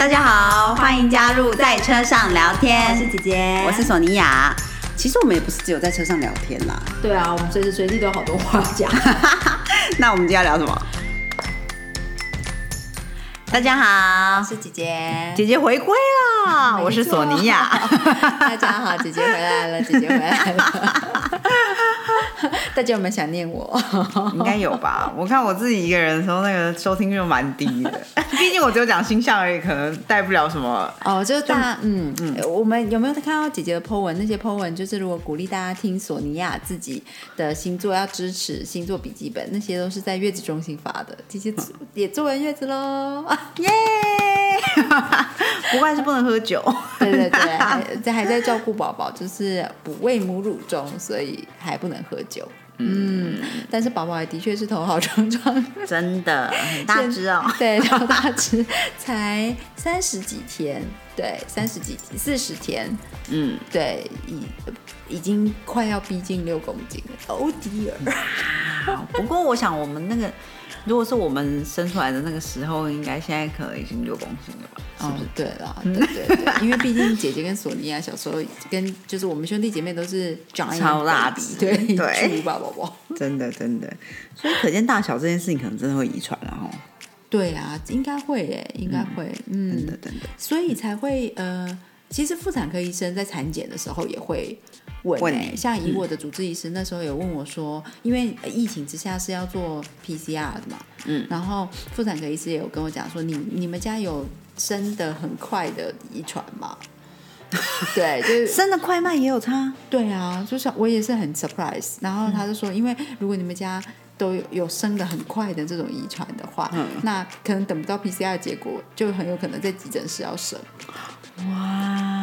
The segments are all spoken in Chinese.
大家好，欢迎加入在车上聊天。我是姐姐，我是索尼娅。其实我们也不是只有在车上聊天啦。对啊，我们随时随地都有好多话讲。那我们今天要聊什么？大家好，我是姐姐，姐姐回归啦！我是索尼娅。大家好，姐姐回来了，姐姐回来了。大家有没有想念我？应该有吧。我看我自己一个人的时候，那个收听率蛮低的。毕竟我只有讲星象而已，可能带不了什么。哦，就是大家，嗯嗯，我们有没有看到姐姐的 po 文？那些 po 文就是如果鼓励大家听索尼娅自己的星座，要支持星座笔记本，那些都是在月子中心发的。姐姐也做完月子喽，耶！不怪是不能喝酒。对对对，还在还在照顾宝宝，就是哺喂母乳中，所以还不能喝酒。嗯，但是宝宝也的确是头好壮壮，真的很大只哦。对，超大只，才三十几天，对，三十几四十天，嗯，对，已已经快要逼近六公斤了。哦迪尔，不过我想我们那个。如果是我们生出来的那个时候，应该现在可能已经六公斤了吧？是不是？对啦，对对对，因为毕竟姐姐跟索尼娅小时候跟就是我们兄弟姐妹都是超大只，对对，吧宝宝，真的真的，所以可见大小这件事情可能真的会遗传了哈。对啊，应该会诶，应该会，嗯，真的真的，所以才会呃，其实妇产科医生在产检的时候也会。问，像以我的主治医师那时候有问我说，因为疫情之下是要做 PCR 的嘛，嗯，然后妇产科医师也有跟我讲说，你你们家有生的很快的遗传吗？对，就是 生的快慢也有差。对啊，就是我也是很 surprise。然后他就说，因为如果你们家都有有生的很快的这种遗传的话，那可能等不到 PCR 结果，就很有可能在急诊室要生。哇，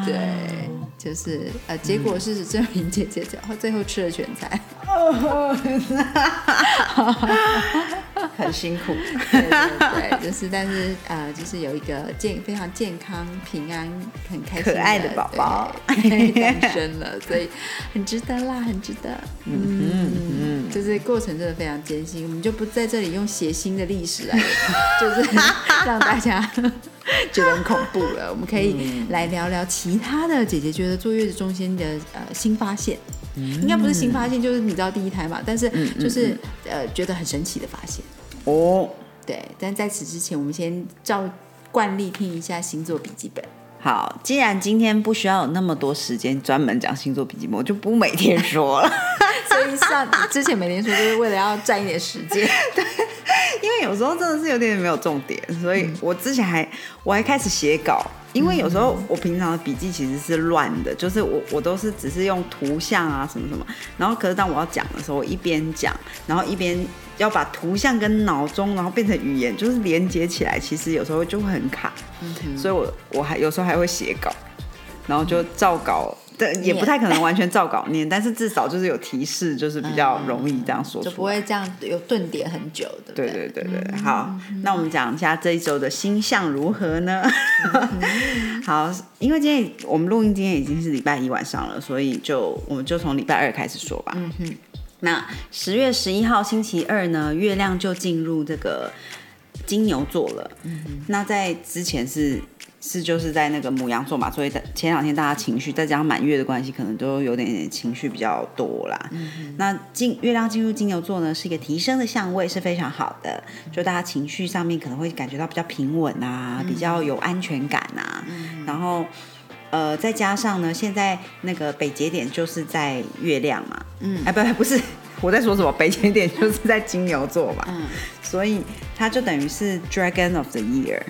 对，就是呃，结果事实证明，姐姐最后最后吃了全菜，很辛苦，对对对，就是但是呃，就是有一个健非常健康、平安、很开心、可爱的宝宝。诞生了，所以很值得啦，很值得，嗯嗯，就是过程真的非常艰辛，我们就不在这里用血腥的历史来，就是让大家。觉得很恐怖了，我们可以来聊聊其他的姐姐觉得坐月子中心的呃新发现，应该不是新发现，就是你知道第一胎嘛，但是就是呃觉得很神奇的发现哦。对，但在此之前，我们先照惯例听一下星座笔记本。好，既然今天不需要有那么多时间专门讲星座笔记本，我就不每天说了。所以像之前每天说，就是为了要占一点时间。对。因为有时候真的是有点没有重点，所以我之前还我还开始写稿。因为有时候我平常的笔记其实是乱的，就是我我都是只是用图像啊什么什么，然后可是当我要讲的时候，我一边讲，然后一边要把图像跟脑中然后变成语言，就是连接起来，其实有时候就会很卡。所以我我还有时候还会写稿，然后就照稿。对，也不太可能完全照稿念，但是至少就是有提示，就是比较容易这样说，就不会这样有顿点很久的。对对对对，好，那我们讲一下这一周的星象如何呢？好，因为今天我们录音今天已经是礼拜一晚上了，所以就我们就从礼拜二开始说吧。嗯哼，那十月十一号星期二呢，月亮就进入这个金牛座了。嗯哼，那在之前是。是就是在那个母羊座嘛，所以前两天大家情绪再加上满月的关系，可能都有点点情绪比较多啦。那金月亮进入金牛座呢，是一个提升的相位，是非常好的。就大家情绪上面可能会感觉到比较平稳啊，比较有安全感啊。然后呃，再加上呢，现在那个北节点就是在月亮嘛，嗯，哎，不不是我在说什么，北节点就是在金牛座嘛，嗯，所以它就等于是 Dragon of the Year。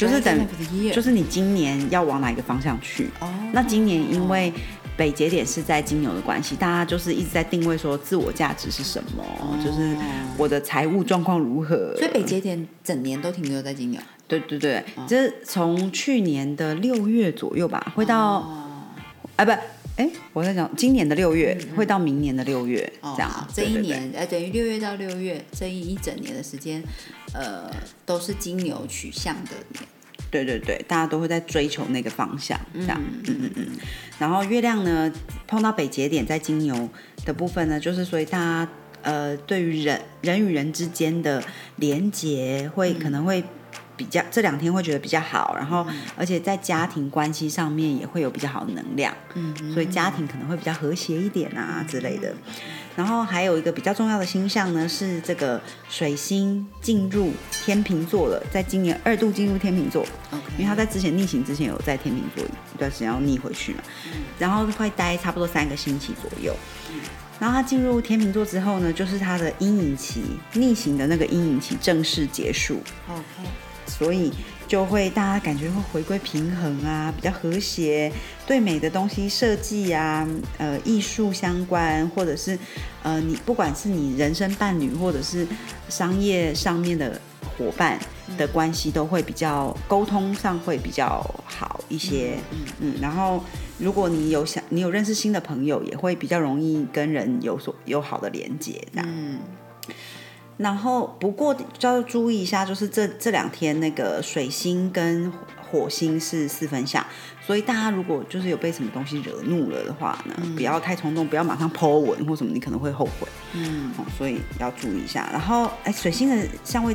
就是等，就是你今年要往哪一个方向去？哦，那今年因为北节点是在金牛的关系，大家就是一直在定位说自我价值是什么，就是我的财务状况如何。所以北节点整年都停留在金牛。对对对，就是从去年的六月左右吧，会到，哎不，哎我在讲今年的六月会到明年的六月这样。这一年呃等于六月到六月这一一整年的时间。呃，都是金牛取向的年，对对对，大家都会在追求那个方向，这样，嗯嗯嗯。然后月亮呢，碰到北节点在金牛的部分呢，就是所以大家呃，对于人人与人之间的连接会可能会比较这两天会觉得比较好，然后而且在家庭关系上面也会有比较好的能量，嗯，所以家庭可能会比较和谐一点啊之类的。然后还有一个比较重要的星象呢，是这个水星进入天秤座了，在今年二度进入天秤座，因为他在之前逆行之前有在天秤座一段时间要逆回去嘛，然后会待差不多三个星期左右。然后他进入天秤座之后呢，就是他的阴影期逆行的那个阴影期正式结束。OK，所以就会大家感觉会回归平衡啊，比较和谐，对美的东西设计啊，呃，艺术相关，或者是呃，你不管是你人生伴侣，或者是商业上面的伙伴的关系，都会比较沟通上会比较好一些。嗯嗯，然后如果你有想你有认识新的朋友，也会比较容易跟人有所有好的连接，这样。嗯，然后不过就要注意一下，就是这这两天那个水星跟火星是四分相，所以大家如果就是有被什么东西惹怒了的话呢，不要太冲动，不要马上 Po 文或什么，你可能会后悔。嗯，哦，所以要注意一下。然后，哎，水星的相位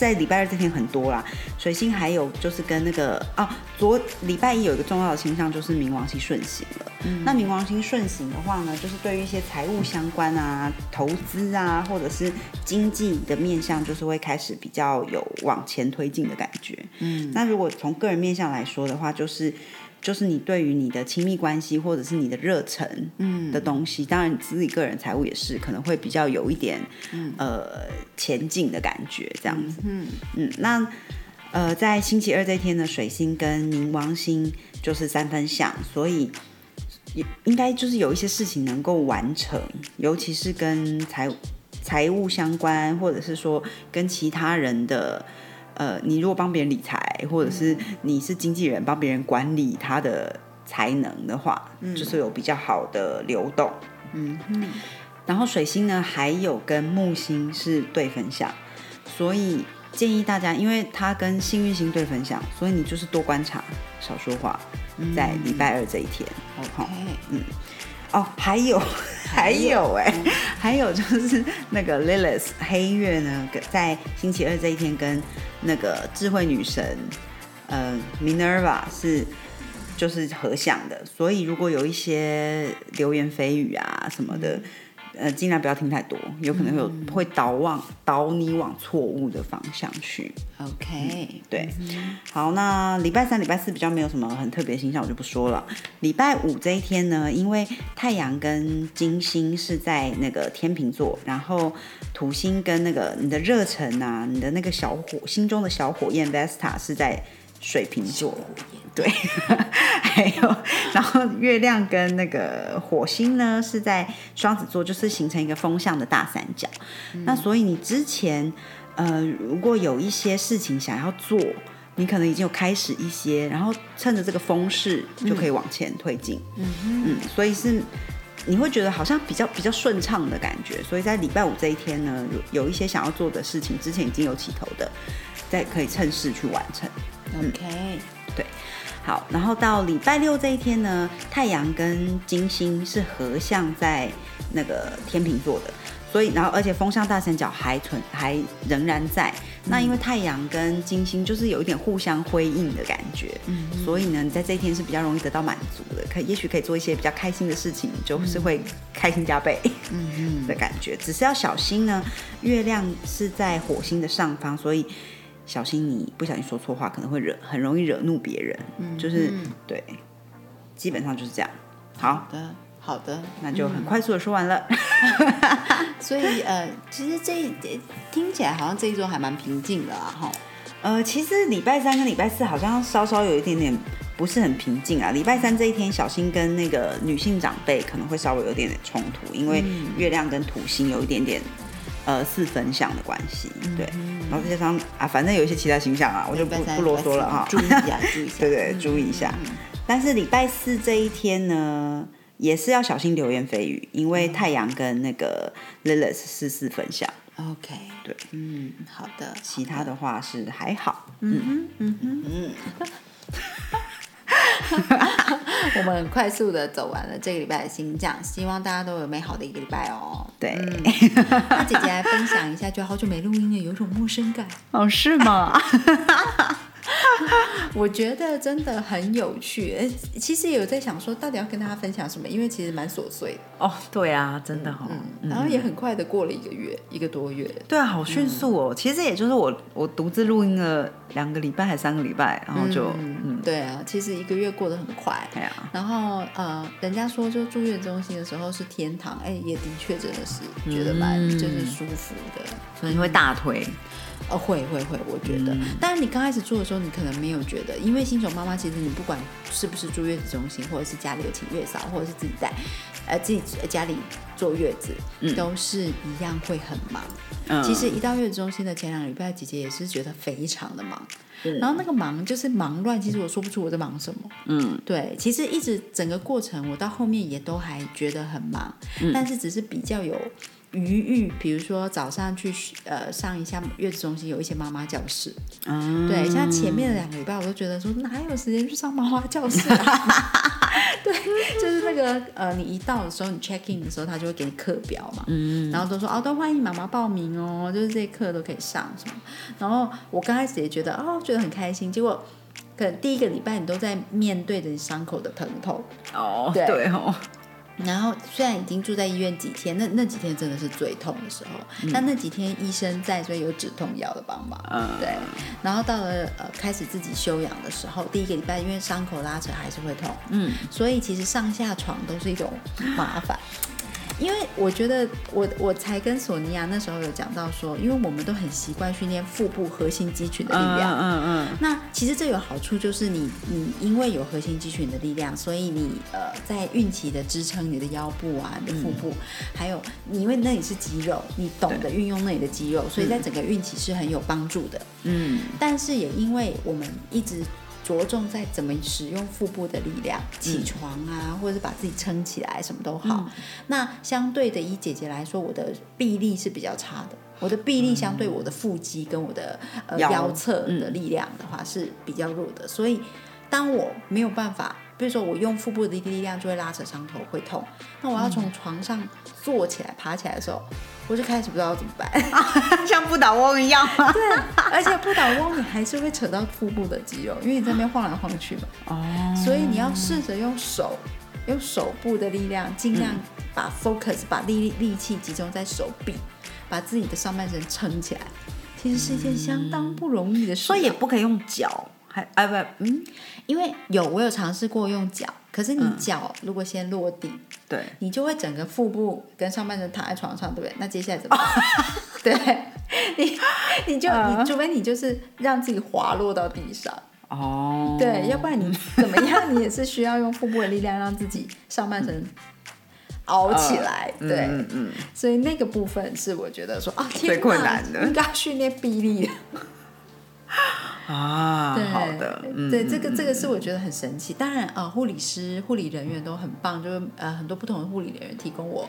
在礼拜二这天很多啦。水星还有就是跟那个哦，昨礼拜一有一个重要的星象就是冥王星顺行了。那冥王星顺行的话呢，就是对于一些财务相关啊、投资啊，或者是经济的面向，就是会开始比较有往前推进的感觉。嗯，那如果从个人面向来说的话，就是就是你对于你的亲密关系或者是你的热忱，嗯的东西，当然你自己个人财务也是可能会比较有一点，呃，前进的感觉这样子。嗯嗯，那呃，在星期二这天呢，水星跟冥王星就是三分相，所以也应该就是有一些事情能够完成，尤其是跟财财务相关，或者是说跟其他人的。呃，你如果帮别人理财，或者是你是经纪人帮别人管理他的才能的话，嗯。就是有比较好的流动。嗯然后水星呢，还有跟木星是对分享，所以建议大家，因为它跟幸运星对分享，所以你就是多观察，少说话，在礼拜二这一天。好，OK，哦，还有还有哎、还有就是那个 Lilith 黑月呢，在星期二这一天跟那个智慧女神呃 Minerva 是就是合相的，所以如果有一些流言蜚语啊什么的。呃，尽量不要听太多，有可能会有、会导往导你往错误的方向去。OK，对，好，那礼拜三、礼拜四比较没有什么很特别的星象，我就不说了。礼拜五这一天呢，因为太阳跟金星是在那个天秤座，然后土星跟那个你的热忱啊，你的那个小火心中的小火焰 Vesta 是在水瓶座。对，还有，然后月亮跟那个火星呢是在双子座，就是形成一个风向的大三角。那所以你之前呃，如果有一些事情想要做，你可能已经有开始一些，然后趁着这个风势就可以往前推进。嗯嗯，所以是你会觉得好像比较比较顺畅的感觉。所以在礼拜五这一天呢，有有一些想要做的事情，之前已经有起头的，再可以趁势去完成。OK，对好，然后到礼拜六这一天呢，太阳跟金星是合相在那个天秤座的，所以然后而且风向大三角还存还仍然在。那因为太阳跟金星就是有一点互相辉映的感觉，嗯所以呢，你在这一天是比较容易得到满足的，可也许可以做一些比较开心的事情，就是会开心加倍。嗯嗯的感觉，只是要小心呢。月亮是在火星的上方，所以小心你不小心说错话，可能会惹很容易惹怒别人。嗯就是嗯对，基本上就是这样。好，的好的，那就很快速的说完了。所以呃，其实这一听起来好像这一周还蛮平静的啊，哈。呃，其实礼拜三跟礼拜四好像稍稍有一点点不是很平静啊。礼拜三这一天，小心跟那个女性长辈可能会稍微有点点冲突，因为嗯月亮跟土星有一点点呃四分相的关系。对，然后再加上啊，反正有一些其他形象啊，我就不不啰嗦了哈。注意一下，注意一 下。对对，注意一下。但是礼拜四这一天呢，也是要小心流言蜚语，因为太阳跟那个 Lilith 是四分相，OK，对，嗯，好的。其他的话是还好。嗯哼，嗯哼，嗯，我们很快速的走完了这个礼拜的星象，希望大家都有美好的一个礼拜哦。对，那姐姐来分享一下，就好久没录音了，有种陌生感。哦，是吗？我觉得真的很有趣，呃，其实也有在想说，到底要跟大家分享什么，因为其实蛮琐碎的。哦，对啊，真的哈、然后也很快的过了一个月，一个多月。对啊，好迅速哦。其实也就是我我独自录音了两个礼拜还三个礼拜，然后就嗯，对啊，其实一个月过得很快。哎呀，然后呃，人家说就住院中心的时候是天堂，哎，也的确真的是觉得蛮就是舒服的。所以会大推。哦，会会会，我觉得。但是你刚开始做的时候，你可能没有觉得，因为新手妈妈其实你不管是不是住月子中心，或者是家里有请月嫂，或者是自己带，呃，自己家里坐月子，都是一样会很忙。嗯其实一到月子中心的前两个礼拜，姐姐也是觉得非常的忙。然后那个忙就是忙乱，其实我说不出我在忙什么。嗯，对，其实一直整个过程，我到后面也都还觉得很忙，但是只是比较有余裕，比如说早上去呃上一下月子中心，有一些妈妈教室，嗯，对，像前面的两个礼拜，我都觉得说哪有时间去上妈妈教室啊？对，就是那个呃，你一到的时候，你 check in 的时候，他就会给你课表嘛，嗯，然后都说哦，都欢迎妈妈报名哦，就是这些课都可以上什么。然后我刚开始也觉得哦，觉得很开心，结果可能第一个礼拜你都在面对着你伤口的疼痛，哦，对。对哦，然后虽然已经住在医院几天，那那几天真的是最痛的时候，但那几天医生在，所以有止痛药的帮忙。嗯对，然后到了呃开始自己休养的时候，第一个礼拜因为伤口拉扯还是会痛，嗯，所以其实上下床都是一种麻烦。因为我觉得我我才跟索尼娅那时候有讲到说，因为我们都很习惯训练腹部核心肌群的力量，嗯嗯那其实这有好处，就是你你因为有核心肌群的力量，所以你呃在孕期的支撑你的腰部啊、你的腹部，还有你因为那里是肌肉，你懂得运用那里的肌肉，所以在整个孕期是很有帮助的。嗯。但是也因为我们一直着重在怎么使用腹部的力量，起床啊，或者是把自己撑起来，什么都好。那相对的，以姐姐来说，我的臂力是比较差的。我的臂力相对我的腹肌跟我的呃腰腰侧的力量的话是比较弱的，所以当我没有办法，比如说我用腹部的力量就会拉扯伤口会痛，那我要从床上坐起来爬起来的时候，我就开始不知道怎么办。嗯，像不倒翁一样吗？对，而且不倒翁你还是会扯到腹部的肌肉，因为你在那边晃来晃去嘛。哦，所以你要试着用手，用手部的力量，尽量把 focus 把力力气集中在手臂，把自己的上半身撑起来。其实是一件相当不容易的事啊、所以也不可以用脚，还哎不，嗯，因为有我有尝试过用脚，可是你脚如果先落地，对，你就会整个腹部跟上半身躺在床上，对不对？那接下来怎么办？对。你，你就你，除非你就是让自己滑落到地上，哦，对，要不然你怎么样，你也是需要用腹部的力量让自己上半身熬起来，对，嗯嗯，所以那个部分是我觉得说啊，天最哪困难的。应该要训练臂力的。啊，对，好的，嗯，对，这个这个是我觉得很神奇。当然，呃，护理师、护理人员都很棒，就是呃很多不同的护理人员提供我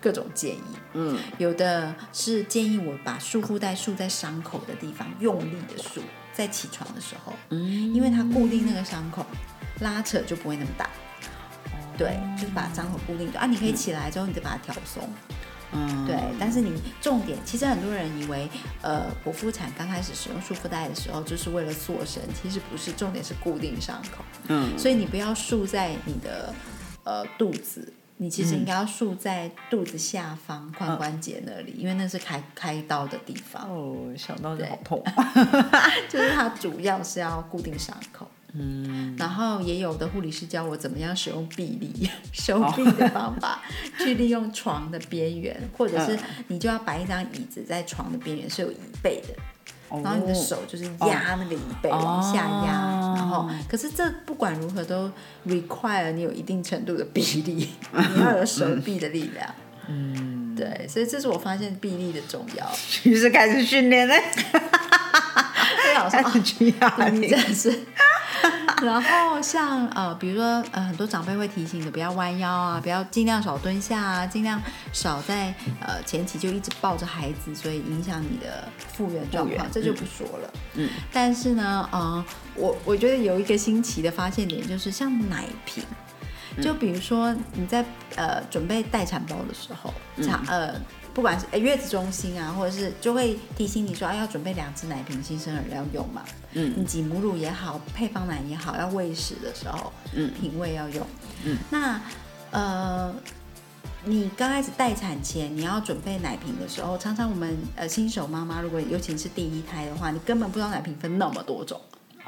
各种建议。嗯，有的是建议我把束缚带束在伤口的地方，用力的束，在起床的时候，嗯，因为它固定那个伤口，拉扯就不会那么大。对，就是把伤口固定住啊，你可以起来之后，你再把它调松。嗯，对，但是你重点，其实很多人以为，呃，剖腹产刚开始使用束缚带的时候，就是为了塑身，其实不是，重点是固定伤口。嗯，所以你不要束在你的呃肚子，你其实应该要束在肚子下方髋关节那里，因为那是开开刀的地方，哦，想到就好痛，就是它主要是要固定伤口。嗯，然后也有的护理师教我怎么样使用臂力、手臂的方法，去利用床的边缘，或者是你就要摆一张椅子在床的边缘是有椅背的，然然后你的手就是压那个椅背、往下压，哦。然后可是这不管如何都 require 你有一定程度的臂力，你要有手臂的力量。嗯，对，所以这是我发现臂力的重要。于是开始训练嘞，我想说，开始去压啊你真，的是 然后像呃，比如说呃，很多长辈会提醒你不要弯腰啊，不要尽量少蹲下啊，尽量少在呃前期就一直抱着孩子，所以影响你的复原状况，这就不说了。嗯，但是呢，呃，我我觉得有一个新奇的发现点，就是像奶瓶，就比如说你在呃准备待产包的时候，产呃。不管是诶月子中心啊，或者是就会提醒你说，啊要准备两只奶瓶，新生儿要用嘛。嗯，你挤母乳也好，配方奶也好，要喂食的时候，嗯，品味要用。嗯，那呃，你刚开始待产前你要准备奶瓶的时候，常常我们呃新手妈妈，如果尤其是第一胎的话，你根本不知道奶瓶分那么多种。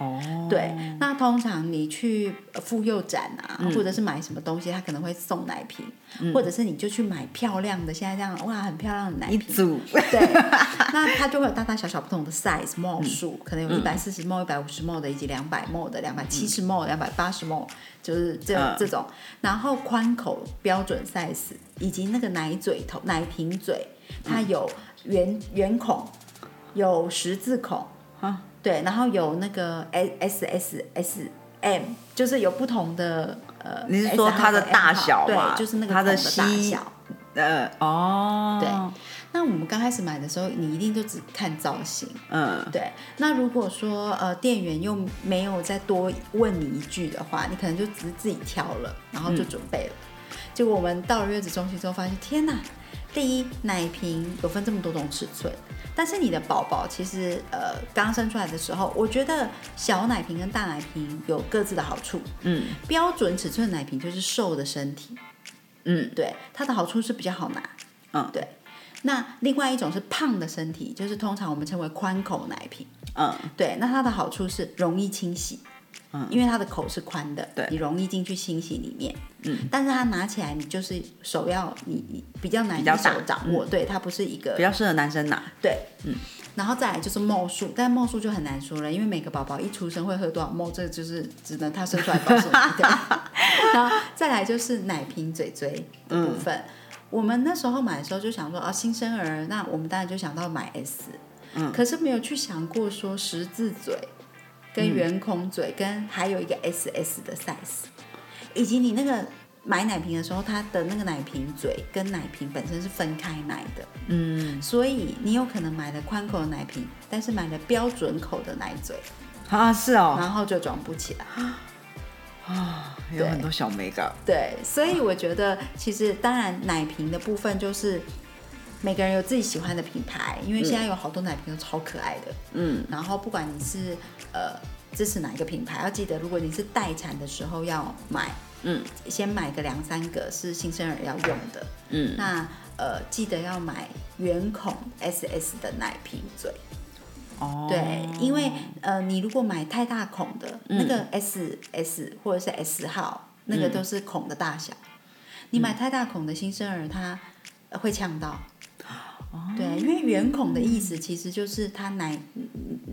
哦，对，那通常你去妇幼展啊，或者是买什么东西，他可能会送奶瓶，或者是你就去买漂亮的，现在这样哇，很漂亮的奶瓶，一组，对，那它就会有大大小小不同的 size ml 数，可能有一百四十 ml、一百五十 ml 的，以及两百 ml 的、两百七十 ml、两百八十 ml，就是这这种，然后宽口标准 size，以及那个奶嘴头、奶瓶嘴，它有圆圆孔，有十字孔，啊。对，然后有那个 S S S M，就是有不同的呃，你是说它的大小吗？对，就是那个它的大小。呃，哦，对。那我们刚开始买的时候，你一定就只看造型。嗯，对。那如果说呃店员又没有再多问你一句的话，你可能就只是自己挑了，然后就准备了。结果我们到了月子中心之后，发现天哪！第一，奶瓶有分这么多种尺寸，但是你的宝宝其实呃刚生出来的时候，我觉得小奶瓶跟大奶瓶有各自的好处。嗯，标准尺寸奶瓶就是瘦的身体。嗯，对，它的好处是比较好拿。嗯，对。那另外一种是胖的身体，就是通常我们称为宽口奶瓶。嗯，对，那它的好处是容易清洗。嗯，因为它的口是宽的，对，你容易进去清洗里面。嗯，但是它拿起来，你就是手要你你比较难手掌握，对，它不是一个比较适合男生拿。对，嗯，然后再来就是冒数，但冒数就很难说了，因为每个宝宝一出生会喝多少冒，这就是只能他生出来告诉你。然后再来就是奶瓶嘴嘴的部分，我们那时候买的时候就想说啊，新生儿，那我们当然就想到买 S，嗯，可是没有去想过说十字嘴。跟圆孔嘴，跟还有一个 S S 的 size，以及你那个买奶瓶的时候，它的那个奶瓶嘴跟奶瓶本身是分开奶的，嗯，所以你有可能买了宽口的奶瓶，但是买了标准口的奶嘴，啊是哦，然后就装不起来，啊，有很多小美感，对，所以我觉得其实当然奶瓶的部分就是。每个人有自己喜欢的品牌，因为现在有好多奶瓶都超可爱的。嗯，然后不管你是呃支持哪一个品牌，要记得如果你是待产的时候要买，嗯，先买个两三个是新生儿要用的。嗯，那呃记得要买圆孔 SS 的奶瓶嘴。哦，对，因为呃你如果买太大孔的那个 SS 或者是 S 号，那个都是孔的大小，你买太大孔的新生儿他会呛到。对，因为圆孔的意思其实就是它奶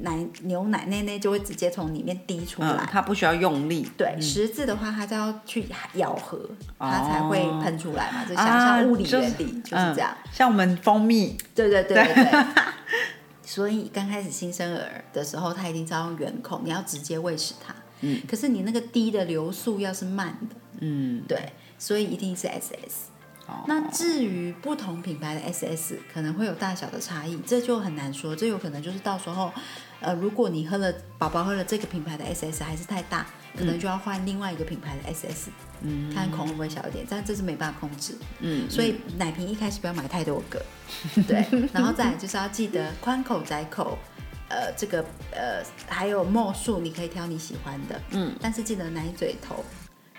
奶牛奶奶奶就会直接从里面滴出来，它不需要用力。对，十字的话，它就要去咬合，它才会喷出来嘛。就想象物理原理就是这样。像我们蜂蜜，对对对对。所以刚开始新生儿的时候，它一定是要用圆孔，你要直接喂食它。嗯。可是你那个滴的流速要是慢的，嗯，对，所以一定是 SS。那至于不同品牌的 SS 可能会有大小的差异，这就很难说。这有可能就是到时候，呃，如果你喝了宝宝喝了这个品牌的 SS 还是太大，可能就要换另外一个品牌的 SS，嗯，看孔会不会小一点。但这是没办法控制，嗯，所以奶瓶一开始不要买太多个，对。然后再就是要记得宽口窄口，呃，这个呃还有墨数你可以挑你喜欢的，嗯，但是记得奶嘴头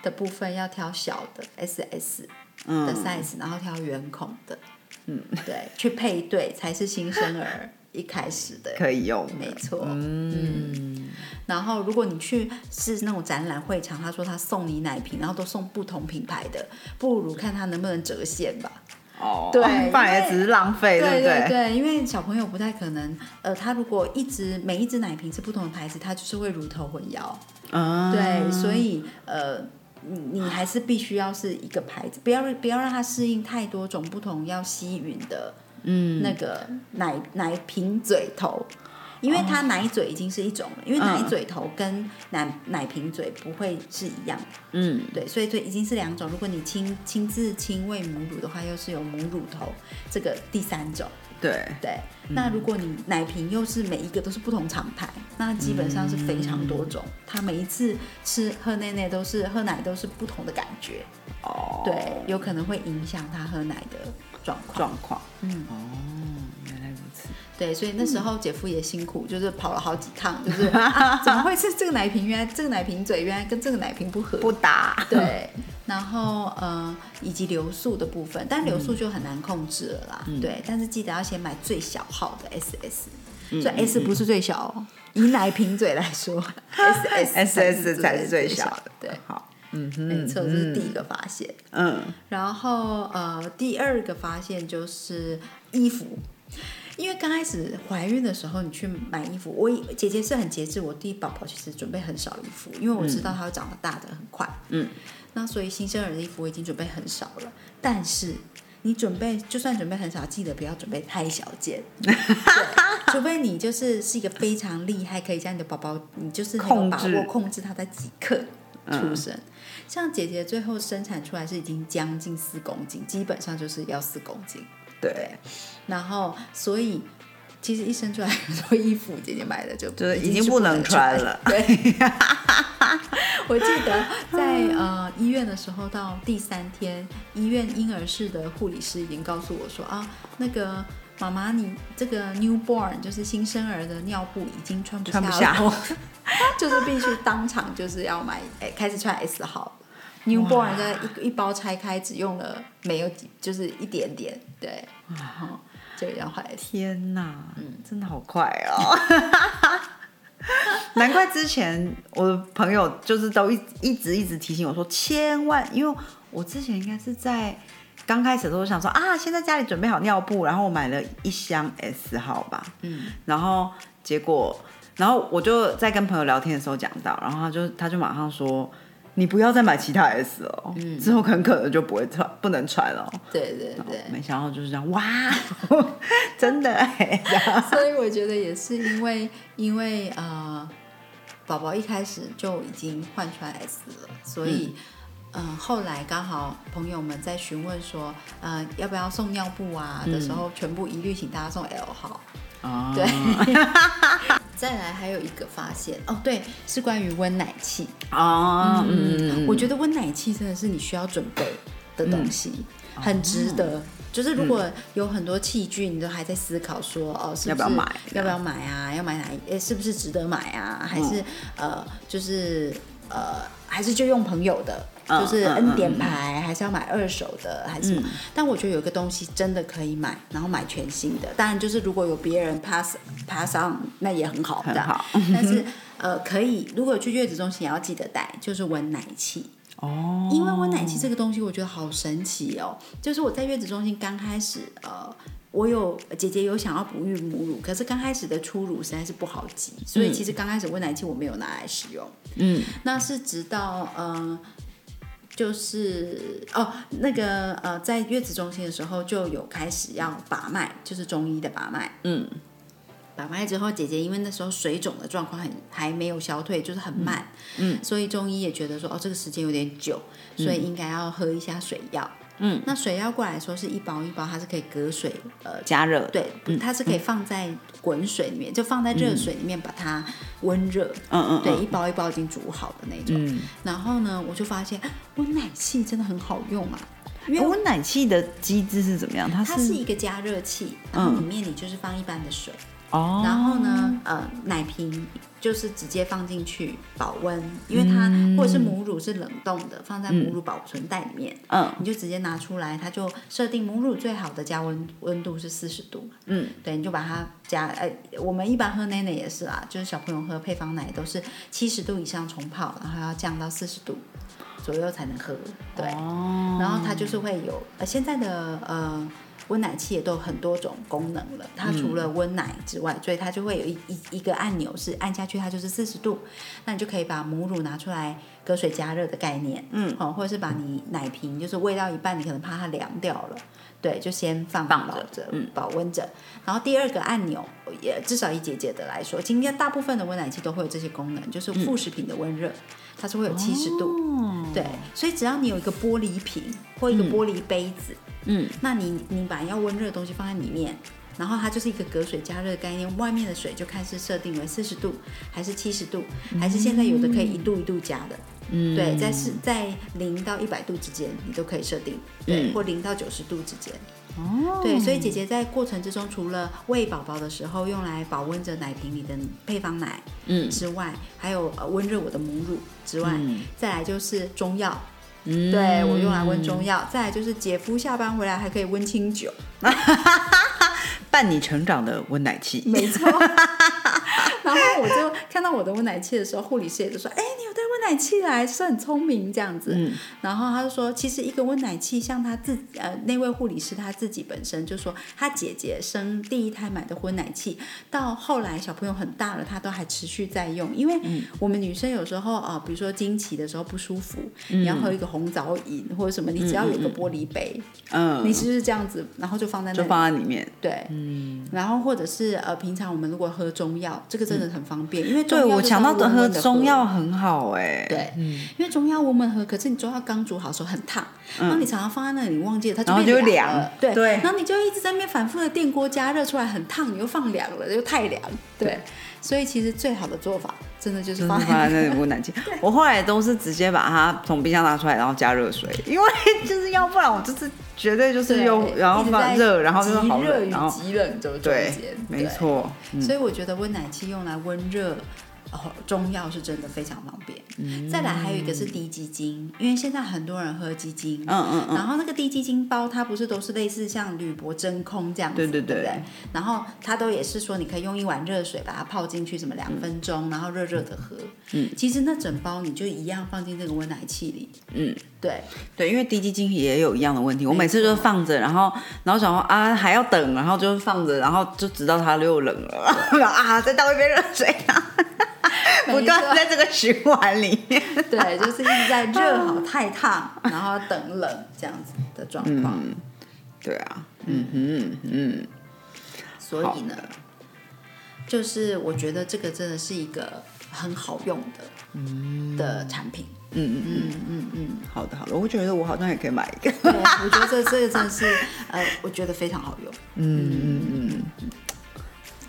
的部分要挑小的 SS。的 size，然后挑圆孔的，嗯，对，去配对才是新生儿一开始的可以用，没错，嗯。然后如果你去是那种展览会场，他说他送你奶瓶，然后都送不同品牌的，不如看他能不能折现吧。哦，对，反而只是浪费，对不对？对，因为小朋友不太可能，呃，他如果一直每一只奶瓶是不同的牌子，他就是会乳头混淆。啊，对，所以呃。你你还是必须要是一个牌子，不要不要让它适应太多种不同要吸吮的，嗯，那个奶奶瓶嘴头，因为它奶嘴已经是一种了，因为奶嘴头跟奶奶瓶嘴不会是一样的，嗯，对，所以这已经是两种。如果你亲亲自亲喂母乳的话，又是有母乳头这个第三种。对，对，那如果你奶瓶又是每一个都是不同厂牌，那基本上是非常多种。它每一次吃喝奶奶都是喝奶都是不同的感觉，哦，对，有可能会影响他喝奶的状况。状况，嗯，哦，对，所以那时候姐夫也辛苦，就是跑了好几趟，就 是、啊、怎么会是这个奶瓶？原来这个奶瓶嘴原来跟这个奶瓶不合。不搭，对，然后呃，以及流速的部分，但流速就很难控制了啦。对，但是记得要先买最小号的 SS，、所以 S 不是最小哦，以奶瓶嘴来说，SS S S 才是最小的，对，好，嗯哼，没错，这是第一个发现。嗯，然后呃，第二个发现就是衣服。因为刚开始怀孕的时候，你去买衣服，我姐姐是很节制。我第一宝宝其实准备很少衣服，因为我知道他会长得大的很快。嗯，那所以新生儿的衣服我已经准备很少了。但是你准备就算准备很少，记得不要准备太小件，除非你就是是一个非常厉害，可以将你的宝宝，你就是很有把握控制他在几克出生。像姐姐最后生产出来是已经将近四公斤，基本上就是要四公斤。对，然后所以其实一生出来很多衣服，姐姐买的就就是已经不能能穿了对，我记得在呃医院的时候，到第三天，医院婴儿室的护理师已经告诉我说啊，那个。妈妈，你这个 newborn 就是新生儿的尿布已经穿不下了，穿不 就是必须当场就是要买，哎，开始穿 S 号。Newborn 的一一包拆开只用了没有几，就是一点点，对，然后就要换 S。天哪，嗯，真的好快哦。难怪之前我的朋友就是都一一直一直提醒我说，千万，因为我之前应该是在刚开始的时候想说啊，先在家里准备好尿布，然后我买了一箱 S 号吧，嗯，然后结果，然后我就在跟朋友聊天的时候讲到，然后他就他就马上说，你不要再买其他 S 了，嗯，之后很可能就不会穿，不能穿了。对对对。没想到就是 这样，哇，真的所以我觉得也是因为因为呃，宝宝一开始就已经换穿 S 了，所以嗯、呃后来刚好朋友们在询问说，呃，要不要送尿布啊的时候，全部一律请大家送 L 号。啊，对，再来还有一个发现哦，对，是关于温奶器。啊，嗯，我觉得温奶器真的是你需要准备的东西，很值得。就是如果有很多器具，你都还在思考说，哦，是不是要不要买要不要买啊？要买哪一？诶，是不是值得买啊？还是、呃，就是呃，还是就用朋友的，嗯就是嗯 N 点牌，还是要买二手的，还是什么？嗯但我觉得有一个东西真的可以买，然后买全新的。当然，就是如果有别人 pass pass on，那也很好，这样很好但是 呃，可以，如果去月子中心也要记得带，就是温奶器。哦，因为温奶器这个东西，我觉得好神奇哦。就是我在月子中心刚开始，呃，我有姐姐有想要哺育母乳，可是刚开始的初乳实在是不好挤，所以其实刚开始温奶器我没有拿来使用。嗯，那是直到呃，就是哦，那个呃，在月子中心的时候就有开始要把脉，就是中医的把脉。嗯，把脉之后，姐姐因为那时候水肿的状况很还没有消退，就是很慢，嗯所以中医也觉得说，哦，这个时间有点久，所以应该要喝一下水药。嗯，那水药过来说是一包一包，它是可以隔水，呃，加热，，对，它是可以放在滚水里面，就放在热水里面把它温热，嗯嗯，对，一包一包已经煮好的那种。嗯，然后呢，我就发现温奶器真的很好用啊，因为温奶器的机制是怎么样？它它是一个加热器，然后里面你就是放一般的水，哦，然后呢，呃，奶瓶就是直接放进去保温，因为它、或者是母乳是冷冻的，放在母乳保存袋里面，嗯。你就直接拿出来，它就设定母乳最好的加温温度是四十度，嗯，对，你就把它加，呃，我们一般喝奶奶也是啊，就是小朋友喝配方奶都是七十度以上冲泡，然后要降到四十度左右才能喝，对，哦，然后它就是会有呃现在的呃温奶器也都有很多种功能了。它除了温奶之外，所以它就会有一一一个按钮是按下去，它就是四十度，那你就可以把母乳拿出来隔水加热的概念，嗯，哦，或者是把你奶瓶就是喂到一半，你可能怕它凉掉了。对，就先放放着，嗯，保温着。然后第二个按钮，也至少以姐姐的来说，今天大部分的温奶器都会有这些功能，就是副食品的温热，它是会有七十度。对，所以只要你有一个玻璃瓶或一个玻璃杯子，嗯，那你你把要温热的东西放在里面，然后它就是一个隔水加热的概念，外面的水就看是设定为四十度还是七十度，还是现在有的可以一度一度加的。嗯，对，在是在零到一百度之间，你都可以设定，对，或零到九十度之间。哦，对，所以姐姐在过程之中，除了喂宝宝的时候用来保温着奶瓶里的配方奶，嗯。之外，还有呃温热我的母乳之外，再来就是中药，嗯，对我用来温中药，再来就是姐夫下班回来还可以温清酒，伴你成长的温奶器，没错。然后我就看到我的温奶器的时候，护理师也就说：“哎，奶器来，是很聪明这样子。”然后他就说：“其实一个温奶器，像他自呃那位护理师他自己本身就说，他姐姐生第一胎买的温奶器，到后来小朋友很大了，他都还持续在用。因为我们女生有时候啊，比如说经期的时候不舒服，你要喝一个红枣饮或者什么，你只要有一个玻璃杯，嗯，你是不是这样子，然后就放在那，就放在里。面，对，嗯，然后或者是呃平常我们如果喝中药，这个真的很方便，因为对我想到的喝中药很好哎，对，嗯。因为中药温温喝，可是你中药刚煮好的时候很烫，然后你常常放在那里，你忘记了它就变凉了，对对，然后你就一直在那边反复的电锅加热出来很烫，你又放凉了，又太凉，对，所以其实最好的做法真的就是放在那里温暖气。我后来都是直接把它从冰箱拿出来，然后加热水，因为就是要不然我就是绝对就是用然后放热，然后就好热与极冷就中间，没错，所以我觉得温奶器用来温热。哦，中药是真的非常方便。嗯。再来还有一个是低基金，因为现在很多人喝基金，嗯嗯嗯，然后那个低基金包它不是都是类似像铝箔真空这样子，对对对，然后它都也是说你可以用一碗热水把它泡进去，什么两分钟，然后热热的喝。嗯，其实那整包你就一样放进这个温奶器里。嗯，对。对，因为低基金也有一样的问题，我每次都放着，然后然后想说啊还要等，然后就放着，然后就直到它又冷了，啊再倒一杯热水啊。不断在这个循环里面，对，就是一直在热好太烫，然后等冷这样子的状况。对啊，嗯嗯嗯。所以呢，就是我觉得这个真的是一个很好用的嗯的产品。嗯嗯嗯嗯嗯，好的好的，我觉得我好像也可以买一个。我觉得这这个真的是呃，我觉得非常好用。嗯嗯嗯。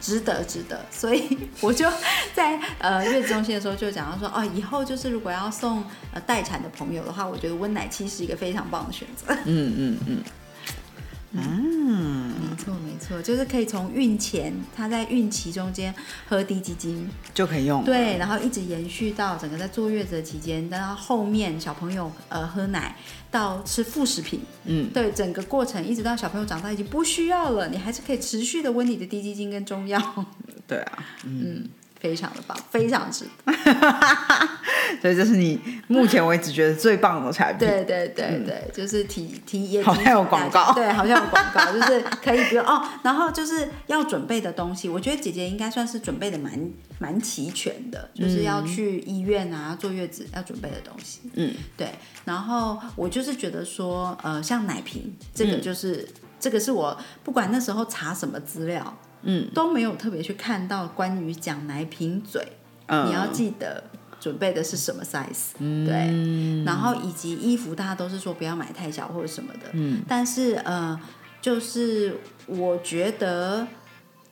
值得，值得，所以 我就在呃月子中心的时候就讲到说，哦，以后就是如果要送呃待产的朋友的话，我觉得温奶期是一个非常棒的选择。嗯 嗯嗯。嗯，没错没错，就是可以从孕前，他在孕期中间喝低基金。就可以用，对，然后一直延续到整个在坐月子的期间，到后面小朋友呃喝奶到吃副食品，嗯，对，整个过程一直到小朋友长大已经不需要了，你还是可以持续的温你的低基金跟中药，对啊，嗯。非常的棒，非常值，所以这是你目前为止觉得最棒的产品。对对对对，就是体体验，好像有广告，对，好像有广告，就是可以，不用哦，然后就是要准备的东西，我觉得姐姐应该算是准备的蛮蛮齐全的，就是要去医院啊坐月子要准备的东西。嗯，对，然后我就是觉得说，呃，像奶瓶这个，就是这个是我不管那时候查什么资料。嗯，都没有特别去看到关于讲奶瓶嘴，你要记得准备的是什么 size，对，然后以及衣服，大家都是说不要买太小或者什么的，嗯，但是呃，就是我觉得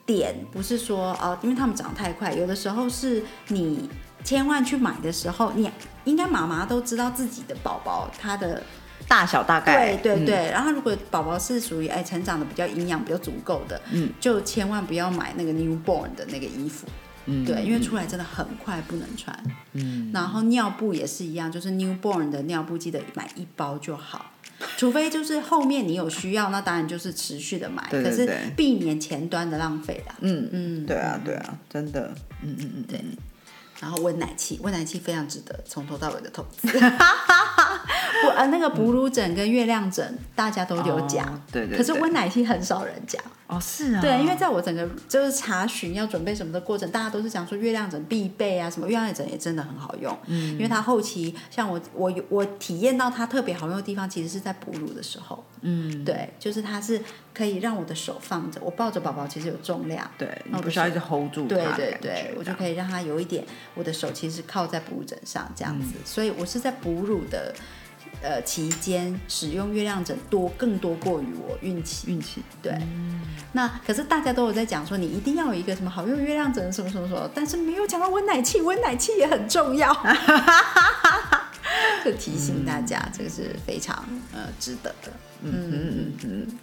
点不是说哦，因为他们长得太快，有的时候是你千万去买的时候，你应该妈妈都知道自己的宝宝他的。大小大概。对对对，然后如果宝宝是属于哎成长的比较营养比较足够的，嗯，就千万不要买那个 newborn 的那个衣服，嗯，对，因为出来真的很快不能穿，嗯，然后尿布也是一样，就是 newborn 的尿布记得买一包就好，除非就是后面你有需要，那当然就是持续的买，可是避免前端的浪费啦，嗯嗯，对啊对啊，真的，嗯嗯嗯，对。然后温奶器，温奶器非常值得从头到尾的投资。不呃那个哺乳枕跟月亮枕大家都有讲，哦对对可是对。温奶期很少人讲。哦，是啊，对，因为在我整个就是查询要准备什么的过程，大家都是讲说月亮枕必备啊，什么月亮枕也真的很好用，嗯，因为它后期像我我有我体验到它特别好用的地方，其实是在哺乳的时候，嗯，对，就是它是可以让我的手放着，我抱着宝宝其实有重量，对，你那我不需要一直 hold 住它对对对，我就可以让它有一点，我的手其实靠在哺乳枕上这样嗯。子，所以我是在哺乳的。呃，期间使用月亮枕多更多过于我孕期，运气，对，那可是大家都有在讲说，你一定要有一个什么好用月亮枕，什么什么什么，但是没有讲到温奶器，温奶器也很重要。就提醒大家，这个是非常呃值得的。嗯嗯嗯，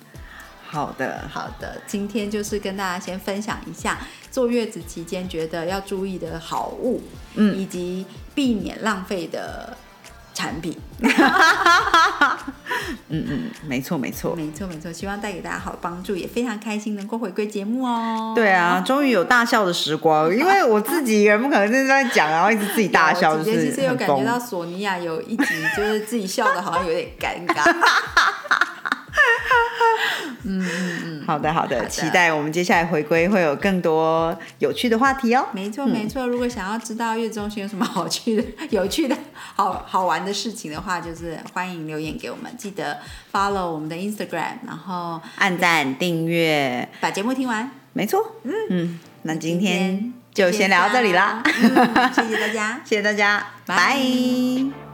好的，好的，今天就是跟大家先分享一下坐月子期间觉得要注意的好物，嗯。以及避免浪费的产品。嗯 嗯，没错没错。没错没错，希望带给大家好的帮助，也非常开心能够回归节目哦。对啊，终于有大笑的时光，因为我自己一个人不可能在那讲，然后一直自己大笑，我就是姐姐其实有。感觉到索尼娅有一集就是自己笑的，好像有点尴尬。好的好的，期待我们接下来回归会有更多有趣的话题哦。没错没错，如果想要知道月子中心有什么好趣的、有趣的好好玩的事情的话，就是欢迎留言给我们，记得 follow 我们的 Instagram，然后按赞订阅，把节目听完。没错。嗯嗯，那今今天天就先聊到这里啦，嗯谢谢大家。谢谢大家，拜。拜